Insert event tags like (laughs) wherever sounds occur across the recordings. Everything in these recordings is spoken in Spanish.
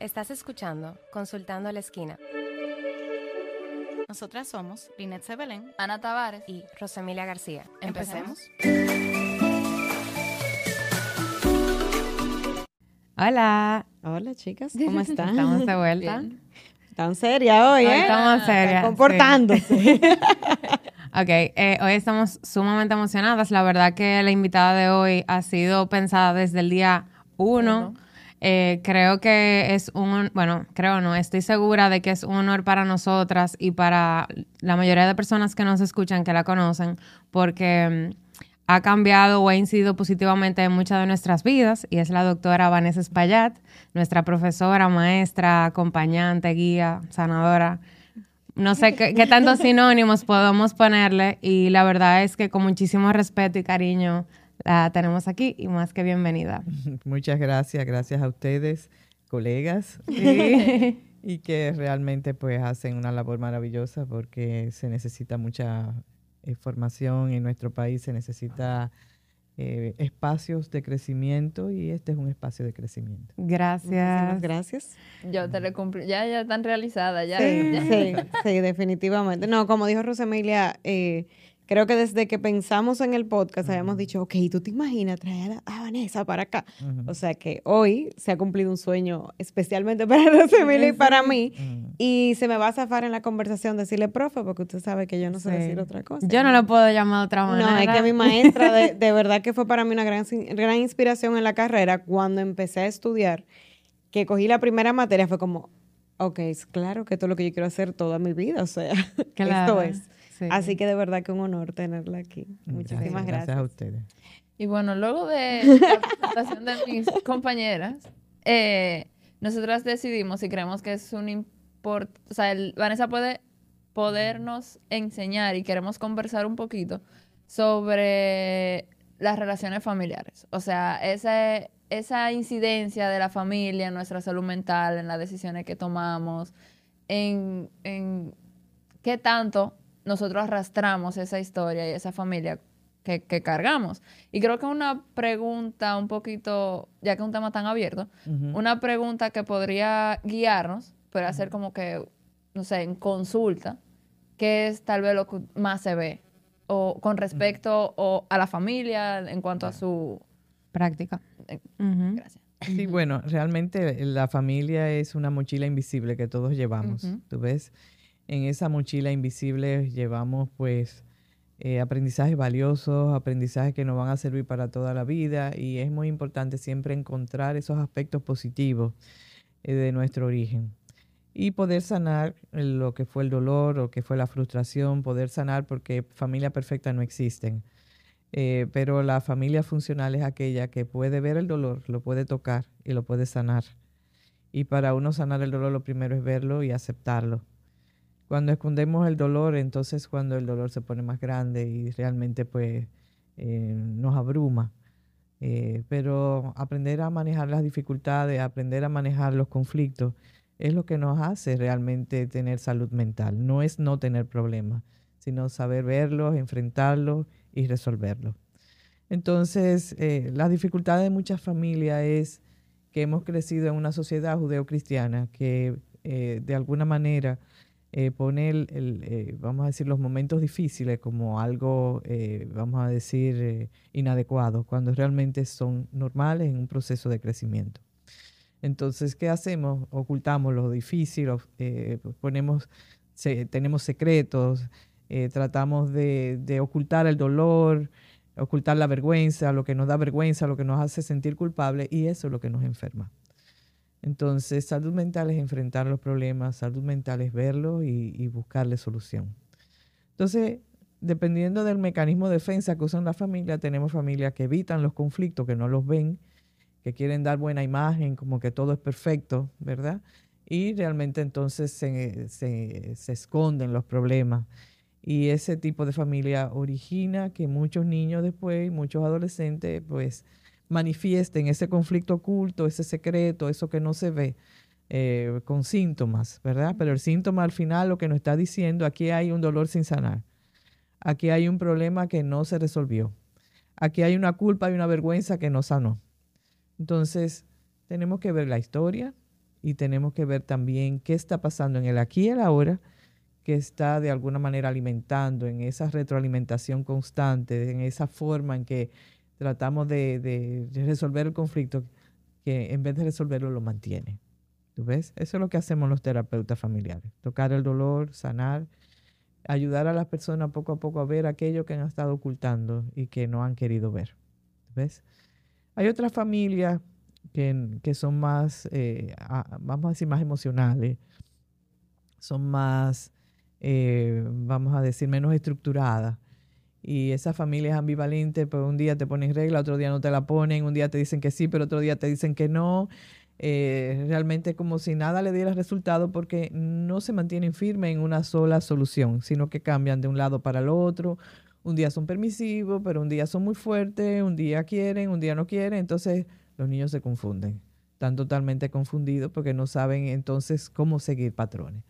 Estás escuchando Consultando a la Esquina. Nosotras somos Linet Sebelén, Ana Tavares y Rosemilia García. ¿Empecemos? Hola. Hola, chicas. ¿Cómo (laughs) están? Estamos de vuelta. Están serias hoy, ¿eh? estamos serias. Están comportándose. (laughs) ok, eh, hoy estamos sumamente emocionadas. La verdad que la invitada de hoy ha sido pensada desde el día uno. Eh, creo que es un, bueno, creo no, estoy segura de que es un honor para nosotras y para la mayoría de personas que nos escuchan, que la conocen, porque mm, ha cambiado o ha incidido positivamente en muchas de nuestras vidas y es la doctora Vanessa Espaillat, nuestra profesora, maestra, acompañante, guía, sanadora. No sé qué, qué tantos sinónimos podemos ponerle y la verdad es que con muchísimo respeto y cariño la tenemos aquí y más que bienvenida. (laughs) Muchas gracias, gracias a ustedes, colegas, (laughs) y que realmente pues hacen una labor maravillosa porque se necesita mucha eh, formación en nuestro país, se necesita eh, espacios de crecimiento y este es un espacio de crecimiento. Gracias. gracias. Yo te cumplo. Ya, ya están realizadas. Ya, sí, ya. sí, sí, definitivamente. No, como dijo Rosemilia, eh, creo que desde que pensamos en el podcast habíamos dicho, ok, ¿tú te imaginas traer a Vanessa para acá? O sea que hoy se ha cumplido un sueño especialmente (laughs) para Rosemilla y para mí. Y se me va a zafar en la conversación decirle, profe, porque usted sabe que yo no sé decir otra cosa. Yo no lo puedo llamar de otra manera. No, es que mi maestra de, (laughs) de verdad que fue para mí una gran, gran inspiración en la carrera cuando empecé a estudiar, que cogí la primera materia, fue como, ok, es claro que esto es lo que yo quiero hacer toda mi vida, o sea, (laughs) esto es. Así que de verdad que un honor tenerla aquí. Muchísimas gracias. Gracias a ustedes. Y bueno, luego de la presentación de mis (laughs) compañeras, eh, nosotras decidimos y creemos que es un import, o sea, el, Vanessa puede podernos enseñar y queremos conversar un poquito sobre las relaciones familiares. O sea, esa, esa incidencia de la familia en nuestra salud mental, en las decisiones que tomamos, en, en qué tanto nosotros arrastramos esa historia y esa familia que, cargamos. Y creo que una pregunta un poquito, ya que es un tema tan abierto, una pregunta que podría guiarnos, puede hacer como que, no sé, en consulta, que es tal vez lo que más se ve, o con respecto o a la familia en cuanto a su práctica. Eh, gracias. Sí, bueno, realmente la familia es una mochila invisible que todos llevamos, ¿tú ves? En esa mochila invisible llevamos pues eh, aprendizajes valiosos, aprendizajes que nos van a servir para toda la vida y es muy importante siempre encontrar esos aspectos positivos eh, de nuestro origen y poder sanar lo que fue el dolor o que fue la frustración, poder sanar porque familia perfecta no existen. Eh, pero la familia funcional es aquella que puede ver el dolor, lo puede tocar y lo puede sanar. Y para uno sanar el dolor lo primero es verlo y aceptarlo. Cuando escondemos el dolor, entonces cuando el dolor se pone más grande y realmente pues eh, nos abruma. Eh, pero aprender a manejar las dificultades, aprender a manejar los conflictos, es lo que nos hace realmente tener salud mental. No es no tener problemas, sino saber verlos, enfrentarlos y resolverlos. Entonces, eh, la dificultad de muchas familias es que hemos crecido en una sociedad judeocristiana que de alguna manera eh, pone el, eh, vamos a decir, los momentos difíciles como algo, eh, vamos a decir, eh, inadecuado, cuando realmente son normales en un proceso de crecimiento. Entonces, ¿qué hacemos? Ocultamos lo difícil, ponemos, tenemos secretos, tratamos de, de ocultar el dolor, ocultar la vergüenza, lo que nos da vergüenza, lo que nos hace sentir culpable, y eso es lo que nos enferma. Entonces, salud mental es enfrentar los problemas, salud mental es verlos y, buscarle solución. Entonces, dependiendo del mecanismo de defensa que usan la familia, tenemos familias que evitan los conflictos, que no los ven, que quieren dar buena imagen, como que todo es perfecto, ¿verdad? Y realmente entonces se, se, se esconden los problemas. Y ese tipo de familia origina que muchos niños después, muchos adolescentes, pues manifiesten ese conflicto oculto, ese secreto, eso que no se ve, eh, con síntomas, ¿verdad? Pero el síntoma al final lo que nos está diciendo, aquí hay un dolor sin sanar, aquí hay un problema que no se resolvió, aquí hay una culpa y una vergüenza que no sanó. Entonces, tenemos que ver la historia y tenemos que ver también qué está pasando en el aquí y el ahora, que está de alguna manera alimentando en esa retroalimentación constante, en esa forma en que tratamos de, resolver el conflicto, que en vez de resolverlo lo mantiene. ¿Tú ves? Eso es lo que hacemos los terapeutas familiares, tocar el dolor, sanar, ayudar a las personas poco a poco a ver aquello que han estado ocultando y que no han querido ver. ¿Ves? Hay otras familias que, son más, eh, vamos a decir, más emocionales, son más, eh, vamos a decir, menos estructuradas. Y esas familias ambivalentes, pues un día te ponen regla, otro día no te la ponen, un día te dicen que sí, pero otro día te dicen que no. Eh, realmente como si nada le diera resultado porque no se mantienen firmes en una sola solución, sino que cambian de un lado para el otro. Un día son permisivos, pero un día son muy fuertes, un día quieren, un día no quieren. Entonces los niños se confunden, están totalmente confundidos porque no saben entonces cómo seguir patrones.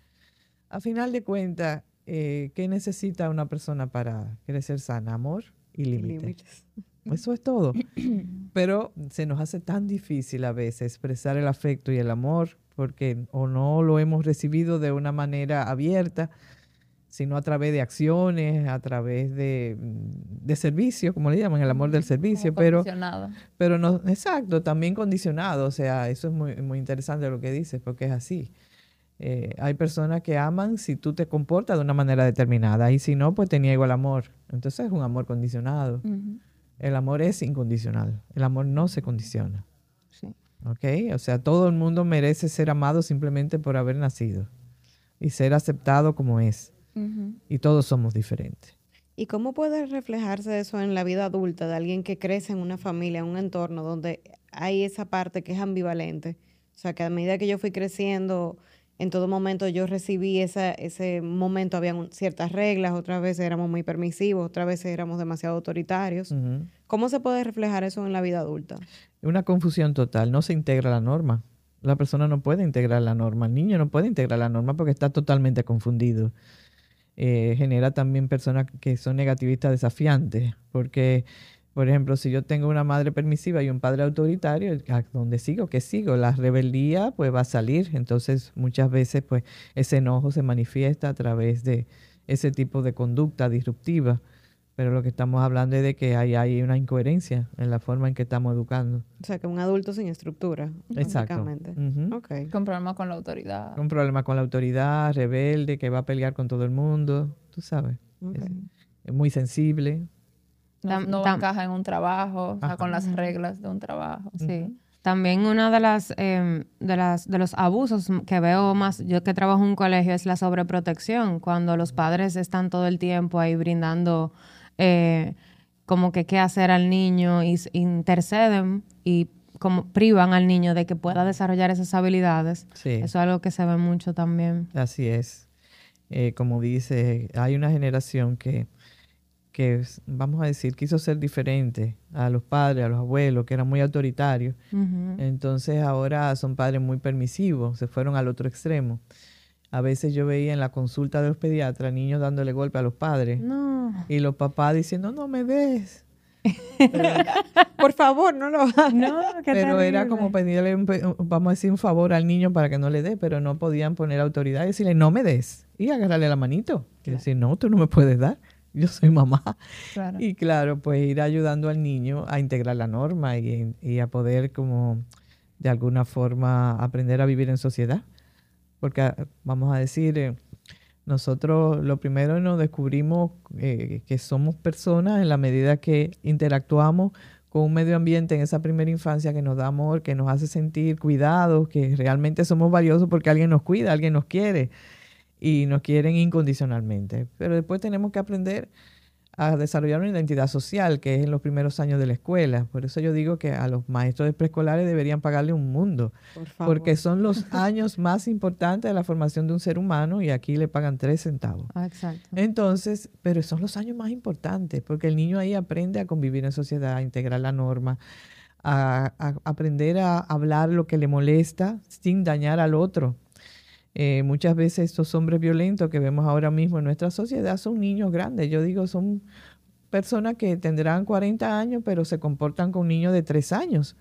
A final de cuentas, eh, ¿qué necesita una persona para crecer sana? Amor y límites. Eso es todo. (clears throat) Pero se nos hace tan difícil a veces expresar el afecto y el amor porque o no lo hemos recibido de una manera abierta sino a través de acciones, a través de, mm, de servicio, como le llaman, el amor del servicio, pero, pero no, exacto, también condicionado, o sea, eso es muy, muy interesante lo que dices, porque es así. Eh, hay personas que aman si tú te comportas de una manera determinada y si no, pues te niego el amor. Entonces es un amor condicionado. El amor es incondicional, el amor no se condiciona. Sí. ¿Ok? O sea, todo el mundo merece ser amado simplemente por haber nacido y ser aceptado como es. Y todos somos diferentes. ¿Y cómo puede reflejarse eso en la vida adulta de alguien que crece en una familia, en un entorno donde hay esa parte que es ambivalente? O sea, que a medida que yo fui creciendo, en todo momento yo recibí esa, ese momento, habían ciertas reglas, otras veces éramos muy permisivos, otras veces éramos demasiado autoritarios. ¿Cómo se puede reflejar eso en la vida adulta? Una confusión total, no se integra la norma. La persona no puede integrar la norma, el niño no puede integrar la norma porque está totalmente confundido. Eh, genera también personas que son negativistas desafiantes, porque, por ejemplo, si yo tengo una madre permisiva y un padre autoritario, ¿a dónde sigo? ¿Qué sigo? La rebeldía pues va a salir, entonces muchas veces pues ese enojo se manifiesta a través de ese tipo de conducta disruptiva pero lo que estamos hablando es de que hay, hay una incoherencia en la forma en que estamos educando. O sea, que un adulto sin estructura. Exactamente. Con problemas con la autoridad. Con problemas con la autoridad, rebelde, que va a pelear con todo el mundo, tú sabes. Es, muy sensible. No, no encaja en un trabajo, o sea, con las reglas de un trabajo. Sí. También uno de las, em, de las de los abusos que veo más, yo que trabajo en un colegio, es la sobreprotección, cuando los padres están todo el tiempo ahí brindando eh, como que qué hacer al niño y interceden y como privan al niño de que pueda desarrollar esas habilidades. Eso es algo que se ve mucho también. Así es. Eh, como dice, hay una generación que, que, vamos a decir, quiso ser diferente a los padres, a los abuelos, que eran muy autoritarios. Entonces ahora son padres muy permisivos, se fueron al otro extremo. A veces yo veía en la consulta de los pediatras niños dándole golpe a los padres. Y los papás diciendo, no me des. (laughs) Por favor, no lo hagas. No, pero era como pedirle, vamos a decir, un favor al niño para que no le dé, pero no podían poner autoridad y decirle, no me des. Y agarrarle la manito. Y decir, no, tú no me puedes dar. Yo soy mamá. Y claro, pues ir ayudando al niño a integrar la norma y, y a poder como de alguna forma aprender a vivir en sociedad. Porque vamos a decir, eh, nosotros lo primero nos descubrimos eh, que somos personas en la medida que interactuamos con un medio ambiente en esa primera infancia que nos da amor, que nos hace sentir cuidados, que realmente somos valiosos porque alguien nos cuida, alguien nos quiere y nos quieren incondicionalmente. Pero después tenemos que aprender a desarrollar una identidad social, que es en los primeros años de la escuela. Por eso yo digo que a los maestros de preescolares deberían pagarle un mundo, porque son los (laughs) años más importantes de la formación de un ser humano y aquí le pagan tres centavos. Ah, exacto. Entonces, pero son los años más importantes, porque el niño ahí aprende a convivir en sociedad, a integrar la norma, a aprender a hablar lo que le molesta sin dañar al otro. Eh, muchas veces estos hombres violentos que vemos ahora mismo en nuestra sociedad son niños grandes. Yo digo, son personas que tendrán 40 años, pero se comportan con niños de 3 años,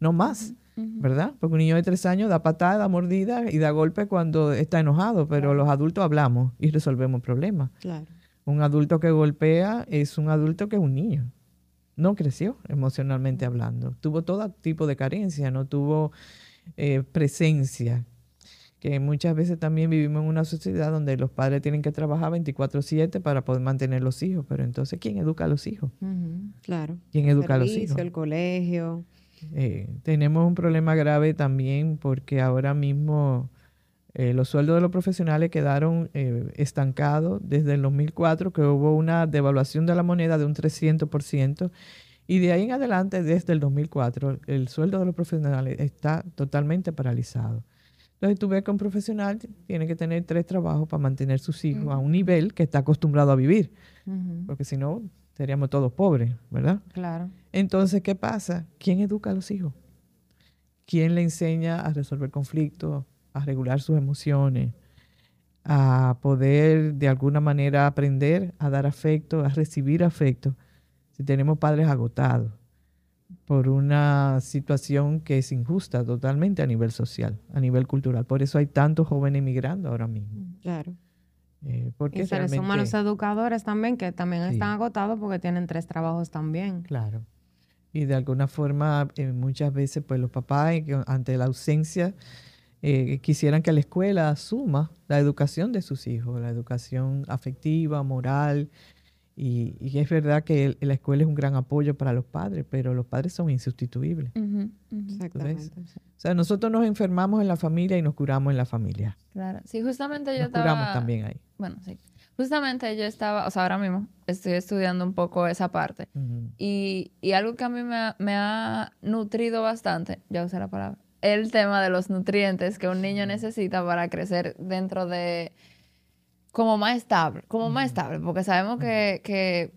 no más. ¿verdad? Porque un niño de tres años da patada, da mordida y da golpe cuando está enojado, pero los adultos hablamos y resolvemos problemas. Claro. Un adulto que golpea es un adulto que es un niño. No creció emocionalmente hablando. Tuvo todo tipo de carencia, no tuvo eh, presencia. Que muchas veces también vivimos en una sociedad donde los padres tienen que trabajar 24/7 para poder mantener los hijos. Pero entonces, ¿quién educa a los hijos? Claro. ¿Quién educa a los hijos? El colegio. Eh, tenemos un problema grave también porque ahora mismo eh, los sueldos de los profesionales quedaron eh, estancados desde el 2004, que hubo una devaluación de la moneda de un 300%, y de ahí en adelante, desde el 2004, el sueldo de los profesionales está totalmente paralizado. Entonces tú ves que un profesional tiene que tener tres trabajos para mantener sus hijos a un nivel que está acostumbrado a vivir, porque si no, seríamos todos pobres, ¿verdad? Claro. Entonces, ¿qué pasa? ¿Quién educa a los hijos? ¿Quién le enseña a resolver conflictos, a regular sus emociones, a poder de alguna manera aprender a dar afecto, a recibir afecto? Si tenemos padres agotados por una situación que es injusta totalmente a nivel social, a nivel cultural. Por eso hay tantos jóvenes emigrando ahora mismo. Claro. Eh, porque Y se le suman los educadores también, que también Sí. están agotados porque tienen tres trabajos también. Claro. Y de alguna forma, eh, muchas veces, pues los papás, eh, ante la ausencia, eh, quisieran que la escuela asuma la educación de sus hijos, la educación afectiva, moral. Y, y es verdad que el- la escuela es un gran apoyo para los padres, pero los padres son insustituibles. Ujú, ujú, Exactamente. O sea, nosotros nos enfermamos en la familia y nos curamos en la familia. Claro. Sí, justamente yo Nos estaba... curamos también ahí. Bueno, sí. Justamente yo estaba, o sea, ahora mismo estoy estudiando un poco esa parte. Ujú. Y, y algo que a mí me ha, me ha nutrido bastante, ya usé la palabra, el tema de los nutrientes que un niño necesita para crecer dentro de como más estable, como más estable, porque sabemos que, que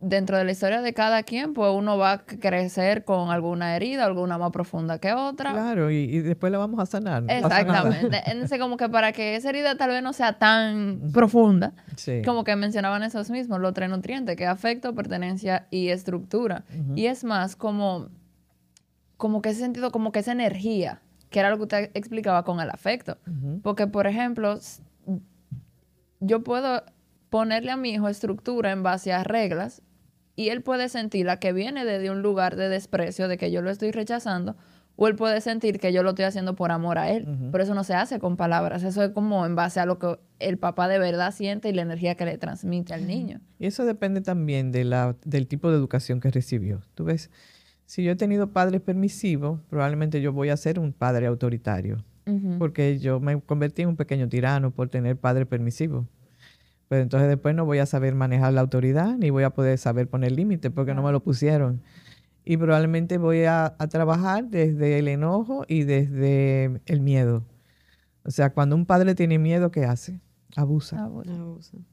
dentro de la historia de cada quien, pues uno va a crecer con alguna herida, alguna más profunda que otra. Claro, y, y después la vamos a sanar. no. Exactamente. (laughs) Entonces, como que para que esa herida tal vez no sea tan profunda, Sí. como que mencionaban esos mismos, los tres nutrientes, que es afecto, pertenencia y estructura. Y es más como, como que ese sentido, como que esa energía, que era lo que usted explicaba con el afecto. Porque, por ejemplo, yo puedo ponerle a mi hijo estructura en base a reglas y él puede sentir la que viene desde un lugar de desprecio, de que yo lo estoy rechazando, o él puede sentir que yo lo estoy haciendo por amor a él. Pero eso no se hace con palabras, eso es como en base a lo que el papá de verdad siente y la energía que le transmite al niño. Y eso depende también de la, del tipo de educación que recibió. Tú ves, si yo he tenido padres permisivos, probablemente yo voy a ser un padre autoritario, Porque yo me convertí en un pequeño tirano por tener padres permisivos. Pero entonces después no voy a saber manejar la autoridad, ni voy a poder saber poner límites, porque no me lo pusieron. Y probablemente voy a, a trabajar desde el enojo y desde el miedo. O sea, cuando un padre tiene miedo, ¿qué hace? Abusa.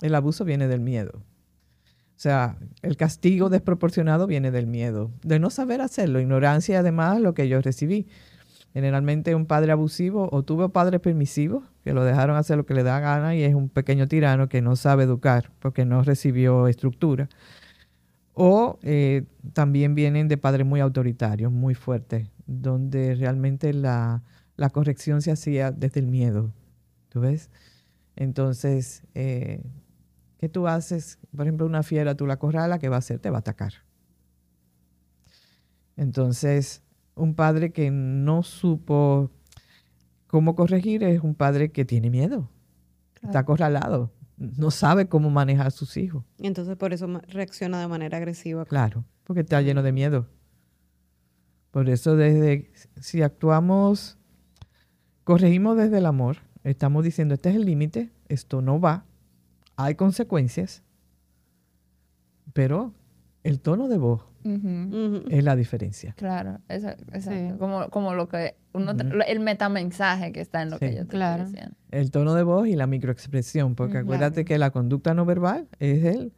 El abuso viene del miedo. O sea, el castigo desproporcionado viene del miedo, de no saber hacerlo, ignorancia y además lo que yo recibí. Generalmente un padre abusivo o tuvo padres permisivos que lo dejaron hacer lo que le da gana y es un pequeño tirano que no sabe educar porque no recibió estructura. O eh, también vienen de padres muy autoritarios, muy fuertes, donde realmente la, la corrección se hacía desde el miedo. ¿Tú ves? Entonces, eh, ¿qué tú haces? Por ejemplo, una fiera, tú la corrala, ¿qué va a hacer? Te va a atacar. Entonces, un padre que no supo cómo corregir es un padre que tiene miedo, está acorralado, no sabe cómo manejar a sus hijos. Y entonces por eso reacciona de manera agresiva. Claro, porque está lleno de miedo. Por eso desde, si actuamos, corregimos desde el amor, estamos diciendo, este es el límite, esto no va, hay consecuencias, pero el tono de voz Ujú. es la diferencia. Claro, esa- exacto. Sí. Como, como lo que uno, Ujú. lo- el metamensaje que está en lo que Sí. yo te Claro. diciendo. El tono de voz y la microexpresión, porque acuérdate que la conducta no verbal es el,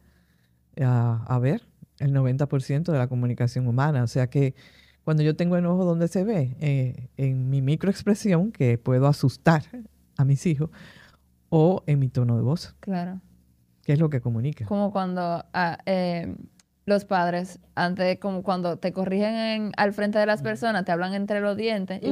a, a ver, el 90% de la comunicación humana. O sea que cuando yo tengo enojo, ¿dónde se ve? Eh, en mi microexpresión, que puedo asustar a mis hijos, o en mi tono de voz, Claro. que es lo que comunica. Como cuando ah, eh, los padres, antes como cuando te corrigen en- al frente de las personas, te hablan entre los dientes. Y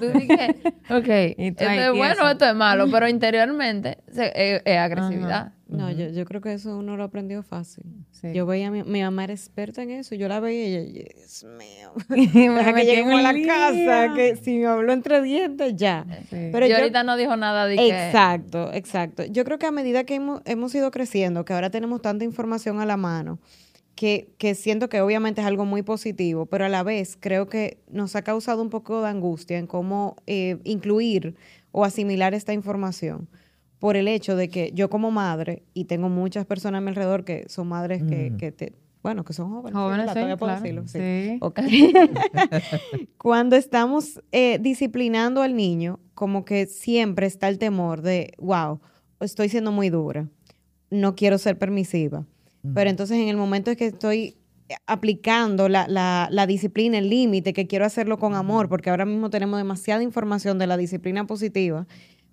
tú dices, ok, Y esto es bueno, tieso. esto es malo, pero interiormente se- es, es agresividad. No, yo, yo creo que eso uno lo aprendió fácil. Sí. Yo veía a mi, mi mamá era experta en eso. Yo la veía y ella, Dios mío. (laughs) (laughs) Que lleguemos a la casa, que si me habló entre dientes, ya. Sí. Pero y yo- ahorita no dijo nada de que... Exacto, exacto. Yo creo que a medida que hemos, hemos ido creciendo, que ahora tenemos tanta información a la mano, que, que siento que obviamente es algo muy positivo, pero a la vez creo que nos ha causado un poco de angustia en cómo eh, incluir o asimilar esta información por el hecho de que yo como madre, y tengo muchas personas a mi alrededor que son madres que, Mm. que te, bueno, que son jóvenes. Jóvenes, ¿verdad? sí, Todavía puedo claro. decirlo, sí. Sí. Ok. (laughs) Cuando estamos eh, disciplinando al niño, como que siempre está el temor de, wow, estoy siendo muy dura, no quiero ser permisiva. Pero entonces en el momento en que estoy aplicando la, la- la disciplina, el límite, que quiero hacerlo con amor, porque ahora mismo tenemos demasiada información de la disciplina positiva,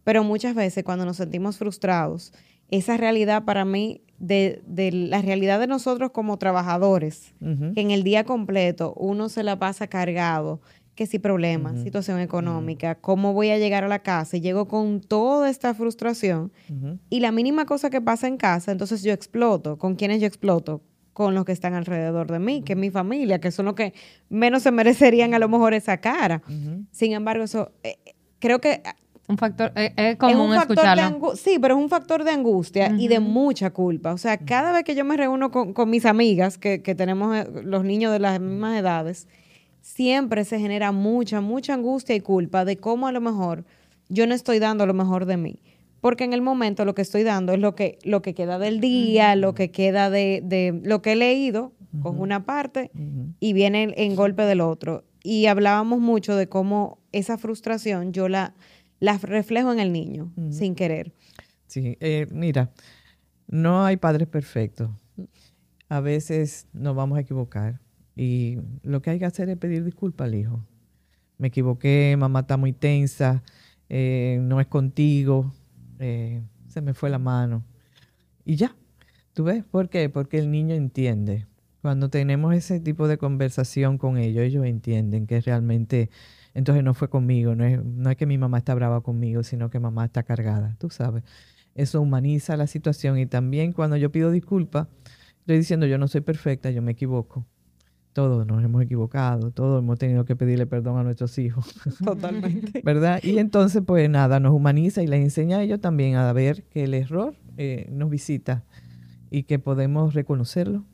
pero muchas veces cuando nos sentimos frustrados, esa realidad para mí, de, de la realidad de nosotros como trabajadores, que en el día completo uno se la pasa cargado, que si problemas, situación económica, cómo voy a llegar a la casa y llego con toda esta frustración y la mínima cosa que pasa en casa, entonces yo exploto. ¿Con quiénes yo exploto? Con los que están alrededor de mí, que es mi familia, que son los que menos se merecerían a lo mejor esa cara. Sin embargo, eso eh, creo que Un factor, eh, es es común un factor de escucharlo. sí, pero es un factor de angustia y de mucha culpa. O sea, cada vez que yo me reúno con, con mis amigas, que, que tenemos eh, los niños de las mismas edades, siempre se genera mucha, mucha angustia y culpa de cómo a lo mejor yo no estoy dando lo mejor de mí. Porque en el momento lo que estoy dando es lo que, lo que queda del día, lo que queda de, de lo que he leído, con una parte, y viene en, en golpe del otro. Y hablábamos mucho de cómo esa frustración yo la, la reflejo en el niño, sin querer. Sí, eh, mira, no hay padres perfectos. A veces nos vamos a equivocar y lo que hay que hacer es pedir disculpas al hijo. Me equivoqué, mamá está muy tensa, eh, no es contigo, eh, se me fue la mano. Y ya, ¿tú ves? ¿Por qué? Porque el niño entiende. Cuando tenemos ese tipo de conversación con ellos, ellos entienden que realmente, entonces no fue conmigo, no es, no es que mi mamá está brava conmigo, sino que mamá está cargada, tú sabes. Eso humaniza la situación y también cuando yo pido disculpas, estoy diciendo yo no soy perfecta, yo me equivoco. Todos nos hemos equivocado, todos hemos tenido que pedirle perdón a nuestros hijos. (laughs) Totalmente. ¿verdad? Y entonces, pues nada, nos humaniza y les enseña a ellos también a ver que el error eh, nos visita y que podemos reconocerlo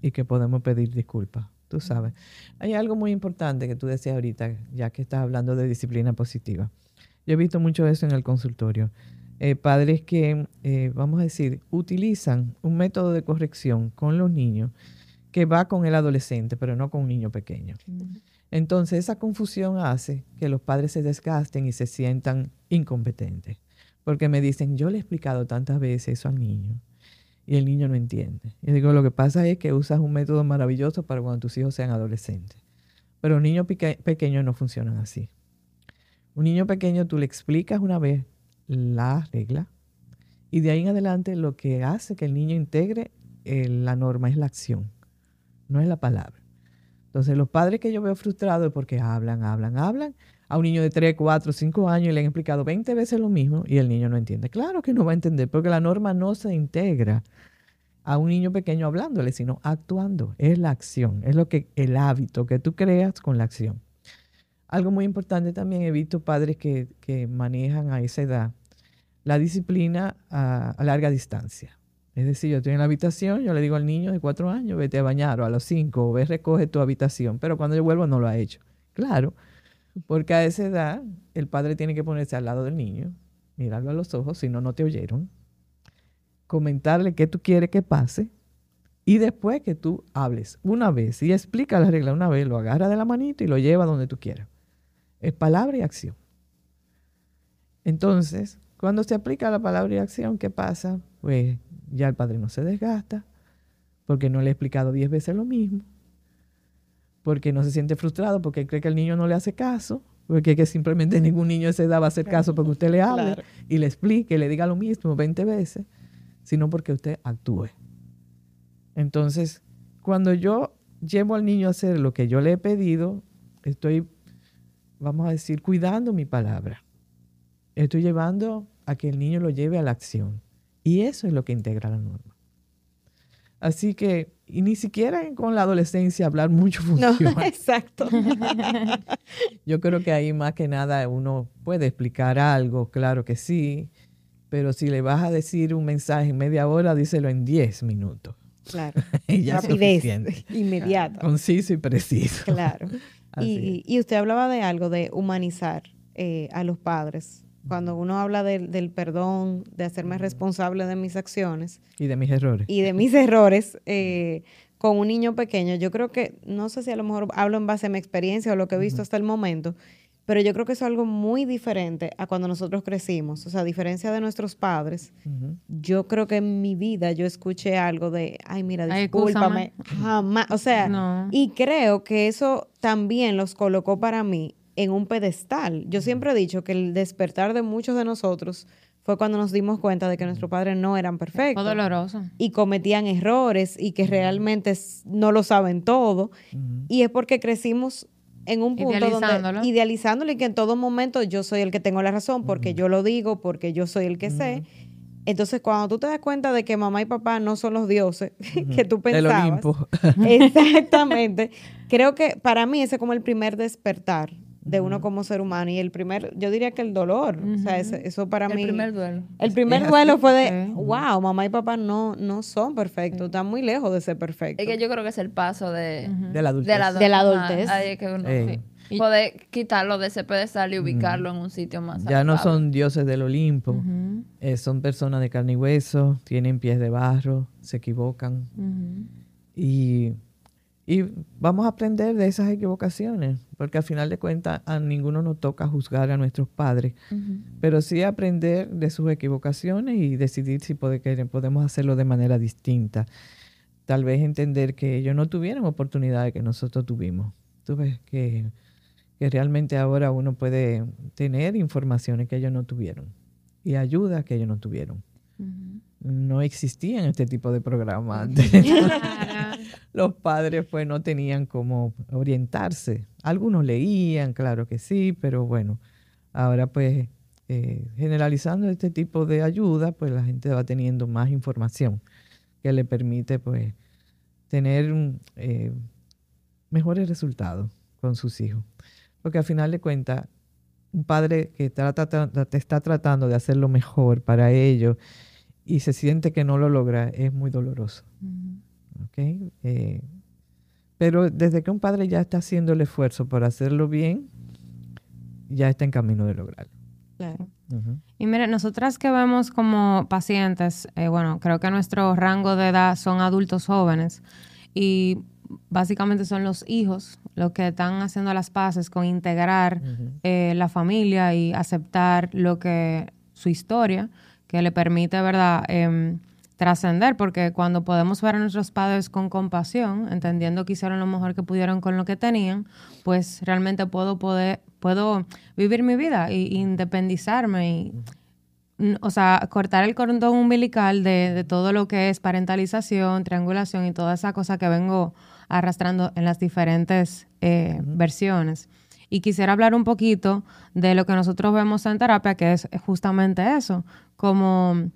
y que podemos pedir disculpas. Tú sabes. Hay algo muy importante que tú decías ahorita, ya que estás hablando de disciplina positiva. Yo he visto mucho eso en el consultorio. Eh, padres que, eh, vamos a decir, utilizan un método de corrección con los niños que va con el adolescente, pero no con un niño pequeño. Entonces esa confusión hace que los padres se desgasten y se sientan incompetentes. Porque me dicen, yo le he explicado tantas veces eso al niño y el niño no entiende. Y digo, lo que pasa es que usas un método maravilloso para cuando tus hijos sean adolescentes. Pero los niños peque- pequeños no funcionan así. Un niño pequeño tú le explicas una vez la regla y de ahí en adelante lo que hace que el niño integre eh, la norma es la acción, no es la palabra. Entonces, los padres que yo veo frustrados es porque hablan, hablan, hablan a un niño de 3, 4, 5 años y le han explicado 20 veces lo mismo y el niño no entiende. Claro que no va a entender porque la norma no se integra a un niño pequeño hablándole, sino actuando. Es la acción, es lo que el hábito que tú creas con la acción. Algo muy importante también, he visto padres que, que manejan a esa edad la disciplina a, larga distancia. Es decir, yo estoy en la habitación, yo le digo al niño de cuatro años, vete a bañar, o a los cinco, o ve, recoge tu habitación, pero cuando yo vuelvo no lo ha hecho. Claro, porque a esa edad el padre tiene que ponerse al lado del niño, mirarlo a los ojos, si no, no te oyeron, comentarle qué tú quieres que pase, y después que tú hables una vez y explica la regla una vez, lo agarra de la manito y lo lleva donde tú quieras. Es palabra y acción. Entonces, cuando se aplica la palabra y acción, ¿qué pasa? Pues ya el padre no se desgasta, porque no le he explicado diez veces lo mismo, porque no se siente frustrado, porque cree que el niño no le hace caso, porque que simplemente (laughs) ningún niño de esa edad va a hacer caso porque usted le hable Claro. y le explique, le diga lo mismo 20 veces, sino porque usted actúe. Entonces, cuando yo llevo al niño a hacer lo que yo le he pedido, estoy, vamos a decir, cuidando mi palabra. Estoy llevando a que el niño lo lleve a la acción. Y eso es lo que integra la norma. Así que, y ni siquiera con la adolescencia hablar mucho (laughs) funciona. No, (laughs) exacto. (laughs) Yo creo que ahí más que nada uno puede explicar algo, claro que sí, pero si le vas a decir un mensaje en media hora, díselo en 10 minutos. Claro. Ya Rapidez, inmediata. Conciso y preciso. Claro. Y usted hablaba de algo, de humanizar eh, a los padres. Cuando uno habla del- del perdón, de hacerme responsable de mis acciones Y de mis errores. y de mis errores (laughs) eh, con un niño pequeño, yo creo que, no sé si a lo mejor hablo en base a mi experiencia o lo que he visto hasta el momento, pero yo creo que eso es algo muy diferente a cuando nosotros crecimos. O sea, a diferencia de nuestros padres, yo creo que en mi vida yo escuché algo de, ay, mira, Ay, discúlpame, jamás, o sea, No. y creo que eso también los colocó para mí en un pedestal. Yo siempre he dicho que el despertar de muchos de nosotros fue cuando nos dimos cuenta de que nuestros padres no eran Fue perfectos doloroso. y cometían errores y que realmente no lo saben todo. Y es porque crecimos en un punto Idealizándolo. donde idealizándolo y que en todo momento yo soy el que tengo la razón porque yo lo digo, porque yo soy el que sé. Entonces, cuando tú te das cuenta de que mamá y papá no son los dioses (laughs) que tú El pensabas, Olimpo. (laughs) (laughs) Exactamente. Creo que para mí ese es como el primer despertar de uno como ser humano. Y el primer, yo diría que el dolor, o sea, ese- eso para El mí primer duelo. el primer (laughs) duelo fue de, wow, mamá y papá no no son perfectos, están muy lejos de ser perfectos. Es que yo creo que es el paso de, De la adultez. de la, De la adultez. es que uno sí, poder quitarlo de ese pedestal y ubicarlo en un sitio más Ya no son dioses del Olimpo, eh, son personas de carne y hueso, tienen pies de barro, se equivocan. Y, y vamos a aprender de esas equivocaciones, porque al final de cuentas a ninguno nos toca juzgar a nuestros padres, pero sí aprender de sus equivocaciones y decidir si que podemos hacerlo de manera distinta. Tal vez entender que ellos no tuvieron oportunidades que nosotros tuvimos. Tú ves que, que realmente ahora uno puede tener informaciones que ellos no tuvieron y ayuda que ellos no tuvieron. No existían este tipo de programas antes los padres pues no tenían cómo orientarse. Algunos leían, claro que sí, pero bueno, ahora pues eh, generalizando este tipo de ayuda, pues la gente va teniendo más información que le permite pues tener eh, mejores resultados con sus hijos. Porque al final de cuentas, un padre que trata, tra- te está tratando de hacer lo mejor para ellos y se siente que no lo logra, es muy doloroso. ¿Ok? Eh, pero desde que un padre ya está haciendo el esfuerzo por hacerlo bien, ya está en camino de lograrlo. Claro. Ujú. Y mire, nosotras que vemos como pacientes, eh, bueno, creo que nuestro rango de edad son adultos jóvenes y básicamente son los hijos los que están haciendo las paces con integrar eh, la familia y aceptar lo que su historia, que le permite, ¿verdad?, Em, trascender, porque cuando podemos ver a nuestros padres con compasión, entendiendo que hicieron lo mejor que pudieron con lo que tenían, pues realmente puedo poder, puedo vivir mi vida y independizarme y o sea, cortar el cordón umbilical de, de todo lo que es parentalización, triangulación y toda esa cosa que vengo arrastrando en las diferentes eh, versiones. Y quisiera hablar un poquito de lo que nosotros vemos en terapia, que es justamente eso, como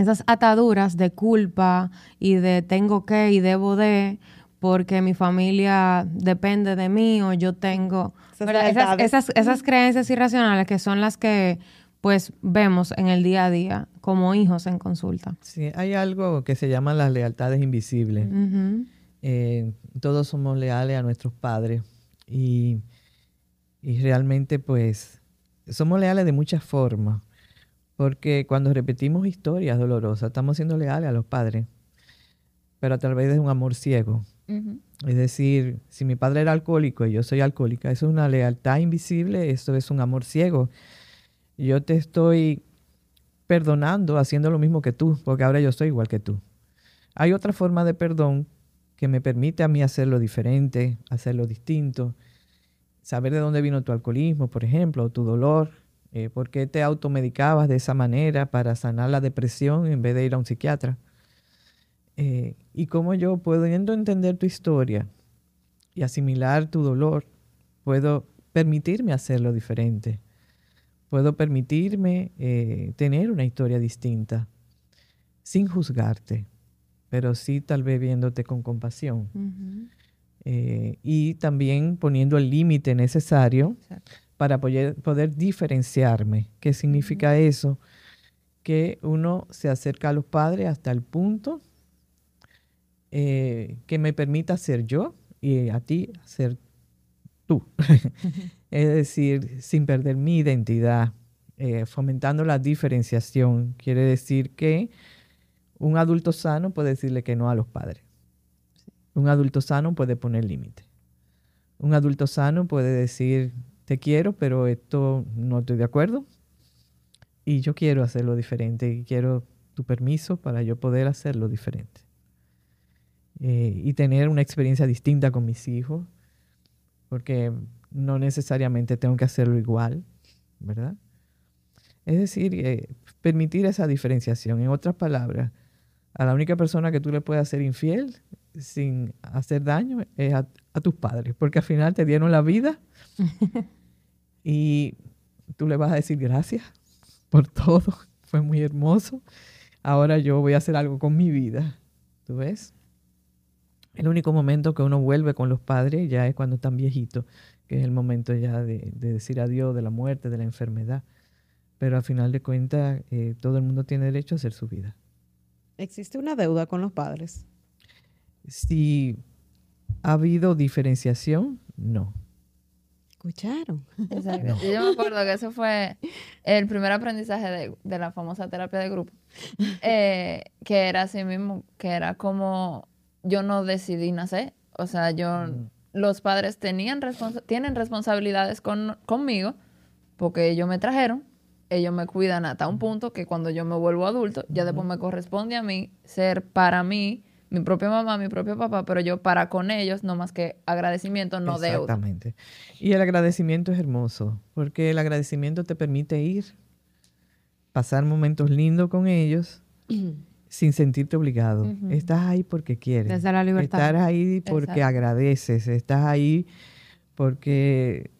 esas ataduras de culpa y de tengo que y debo de, porque mi familia depende de mí o yo tengo... Esas ¿verdad? Esas, lealtades. esas, esas creencias irracionales que son las que pues vemos en el día a día como hijos en consulta. Sí, hay algo que se llama las lealtades invisibles. Eh, todos somos leales a nuestros padres y, y realmente pues somos leales de muchas formas, porque cuando repetimos historias dolorosas estamos siendo leales a los padres, pero a través de un amor ciego. Es decir, si mi padre era alcohólico y yo soy alcohólica, eso es una lealtad invisible, eso es un amor ciego. Yo te estoy perdonando haciendo lo mismo que tú, porque ahora yo soy igual que tú. Hay otra forma de perdón que me permite a mí hacerlo diferente, hacerlo distinto, saber de dónde vino tu alcoholismo, por ejemplo, o tu dolor, eh, por qué te automedicabas de esa manera para sanar la depresión en vez de ir a un psiquiatra. Eh, y cómo yo, pudiendo entender tu historia y asimilar tu dolor, puedo permitirme hacerlo diferente. Puedo permitirme eh, tener una historia distinta sin juzgarte, pero sí tal vez viéndote con compasión. Eh, y también poniendo el límite necesario para poder, poder, diferenciarme. ¿Qué significa eso? Que uno se acerca a los padres hasta el punto eh, que me permita ser yo y a ti ser tú. (laughs) es decir, sin perder mi identidad, eh, fomentando la diferenciación. Quiere decir que un adulto sano puede decirle que no a los padres. Un adulto sano puede poner límite. Un adulto sano puede decir, te quiero, pero esto no estoy de acuerdo. Y yo quiero hacerlo diferente y quiero tu permiso para yo poder hacerlo diferente. Eh, y tener una experiencia distinta con mis hijos, porque no necesariamente tengo que hacerlo igual, ¿verdad? Es decir, eh, permitir esa diferenciación. En otras palabras, a la única persona que tú le puedes hacer infiel sin hacer daño es a, tus padres, porque al final te dieron la vida (laughs) y tú le vas a decir gracias por (laughs) todo, fue muy hermoso. Ahora yo voy a hacer algo con mi vida, ¿tú ves? El único momento que uno vuelve con los padres ya es cuando están viejitos, que es el momento ya de, decir adiós, de la muerte, de la enfermedad. Pero al final de cuentas, eh, todo el mundo tiene derecho a hacer su vida. ¿Existe una deuda con los padres? Si ha habido diferenciación, no. ¿Escucharon? Exacto. Yo me acuerdo que eso fue el primer aprendizaje de, la famosa terapia de grupo, eh, que era así mismo, que era como yo no decidí nacer. O sea, yo, los padres tenían tienen responsabilidades con, conmigo porque ellos me trajeron, ellos me cuidan hasta un punto que cuando yo me vuelvo adulto, ya después me corresponde a mí ser para mí mi propia mamá, mi propio papá, pero yo para con ellos no más que agradecimiento, no deuda. Exactamente. Y el agradecimiento es hermoso, porque el agradecimiento te permite ir, pasar momentos lindos con ellos (clears throat) sin sentirte obligado. Estás ahí porque quieres. Desde la libertad. Estás ahí porque agradeces. Estás ahí porque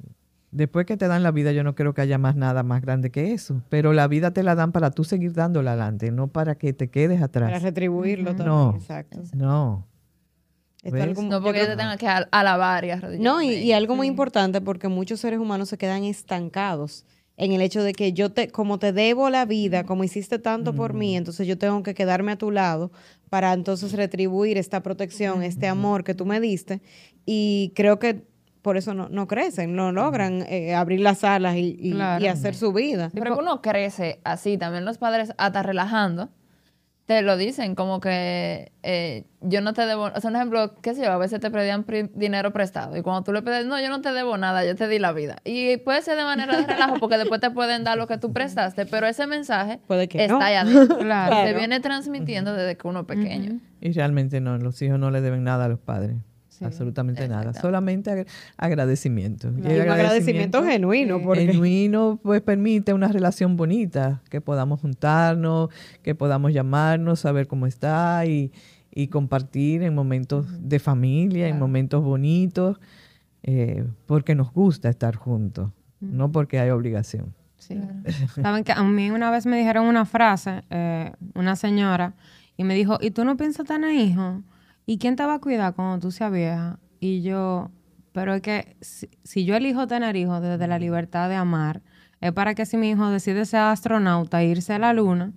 después que te dan la vida, yo no creo que haya más nada más grande que eso. Pero la vida te la dan para tú seguir dándola adelante, no para que te quedes atrás. Para retribuirlo todo. No, Exacto. No. no porque te tengas que alabar y arrodillar. No, y, algo muy importante porque muchos seres humanos se quedan estancados en el hecho de que yo te, como te debo la vida, como hiciste tanto por mí, entonces yo tengo que quedarme a tu lado para entonces retribuir esta protección, este amor que tú me diste. Y creo que por eso no, crecen, no logran eh, abrir las alas y, hacer su vida. Pero uno crece así, también los padres hasta relajando te lo dicen, como que eh, yo no te debo, o sea, un ejemplo, qué sé yo, a veces te pedían dinero prestado y cuando tú le pides, no, yo no te debo nada, yo te di la vida. Y puede ser de manera de relajo porque después te pueden dar lo que tú prestaste, pero ese mensaje puede que está no. adentro. (laughs) Se viene transmitiendo desde que uno es pequeño. Y realmente no, los hijos no le deben nada a los padres absolutamente nada, solamente agradecimiento. y un agradecimiento, genuino. Porque... Genuino pues permite una relación bonita, que podamos juntarnos, que podamos llamarnos, saber cómo está y, compartir en momentos de familia, en momentos bonitos, eh, porque nos gusta estar juntos, no porque hay obligación. (laughs) Saben que a mí una vez me dijeron una frase, eh, una señora, y me dijo, ¿y tú no piensas tener hijos? ¿Y quién te va a cuidar cuando tú seas vieja? Y yo, pero es que si, yo elijo tener hijos desde la libertad de amar, es para que si mi hijo decide ser astronauta e irse a la luna,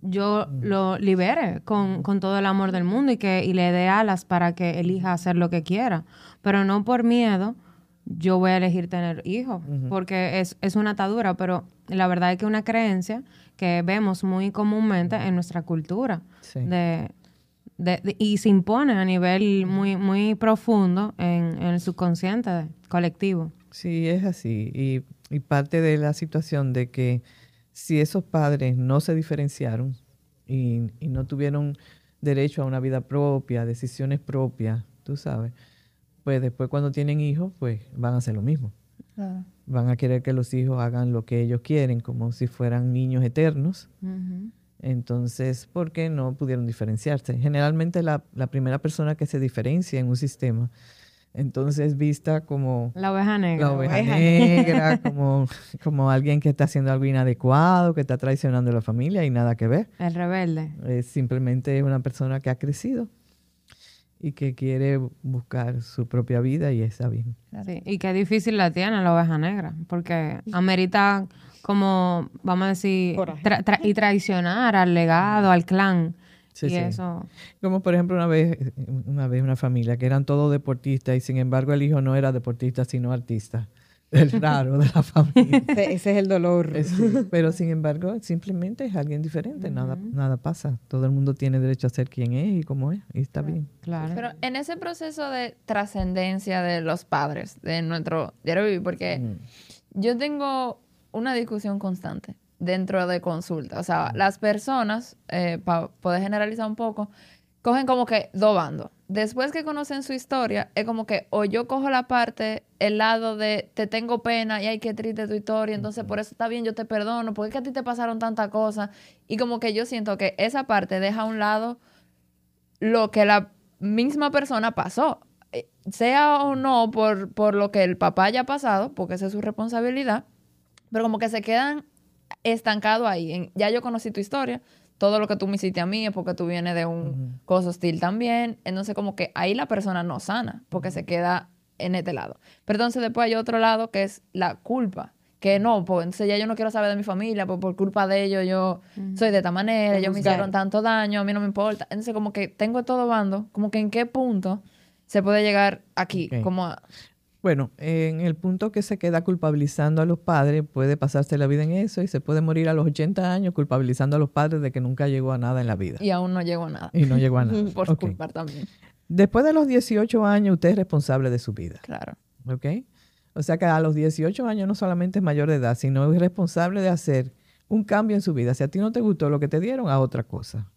yo lo libere con, todo el amor del mundo y que y le dé alas para que elija hacer lo que quiera. Pero no por miedo, yo voy a elegir tener hijos, porque es, es, una atadura, pero la verdad es que una creencia que vemos muy comúnmente en nuestra cultura de y se impone a nivel muy, muy profundo en, el subconsciente colectivo. Sí, es así. Y, parte de la situación de que si esos padres no se diferenciaron y, no tuvieron derecho a una vida propia, decisiones propias, tú sabes, pues después cuando tienen hijos, pues van a hacer lo mismo. Van a querer que los hijos hagan lo que ellos quieren, como si fueran niños eternos. Entonces, ¿por qué no pudieron diferenciarse? Generalmente la, la primera persona que se diferencia en un sistema entonces vista como la oveja negra, la oveja, negra, como, como alguien que está haciendo algo inadecuado, que está traicionando a la familia y nada que ver. El rebelde. Es simplemente una persona que ha crecido y que quiere buscar su propia vida y está bien. Sí, y qué difícil la tiene la oveja negra, porque amerita como, vamos a decir, y traicionar al legado, al clan y eso. Como por ejemplo una vez, una vez una familia que eran todos deportistas y sin embargo el hijo no era deportista sino artista. El raro de la familia. (laughs) Ese, es el dolor. pero sin embargo, simplemente es alguien diferente, nada, nada pasa. Todo el mundo tiene derecho a ser quien es y cómo es, y está bien. Claro. Pero en ese proceso de trascendencia de los padres, de nuestro diario vivir, porque mm. yo tengo una discusión constante dentro de consulta. O sea, las personas, eh, para poder generalizar un poco, cogen como que dos bandos. Después que conocen su historia, es como que o yo cojo la parte, el lado de te tengo pena y hay que triste tu historia, entonces por eso está bien, yo te perdono, porque es que a ti te pasaron tantas cosas. Y como que yo siento que esa parte deja a un lado lo que la misma persona pasó. Eh, sea o no por, por lo que el papá haya pasado, porque esa es su responsabilidad, pero como que se quedan estancado ahí. ya yo conocí tu historia, todo lo que tú me hiciste a mí es porque tú vienes de un coso hostil también. Entonces, como que ahí la persona no sana, porque se queda en este lado. Pero entonces después hay otro lado que es la culpa. Que no, pues entonces ya yo no quiero saber de mi familia, pues por culpa de ellos yo soy de esta manera, ellos me hicieron tanto daño, a mí no me importa. Entonces, como que tengo todo bando, como que en qué punto se puede llegar aquí, como a... Bueno, en el punto que se queda culpabilizando a los padres, puede pasarse la vida en eso y se puede morir a los 80 años culpabilizando a los padres de que nunca llegó a nada en la vida. Y aún no llegó a nada. Y no llegó a nada. (laughs) Por culpa también. Después de los 18 años, usted es responsable de su vida. Claro. ¿Ok? O sea que a los 18 años no solamente es mayor de edad, sino es responsable de hacer un cambio en su vida. Si a ti no te gustó lo que te dieron, a otra cosa.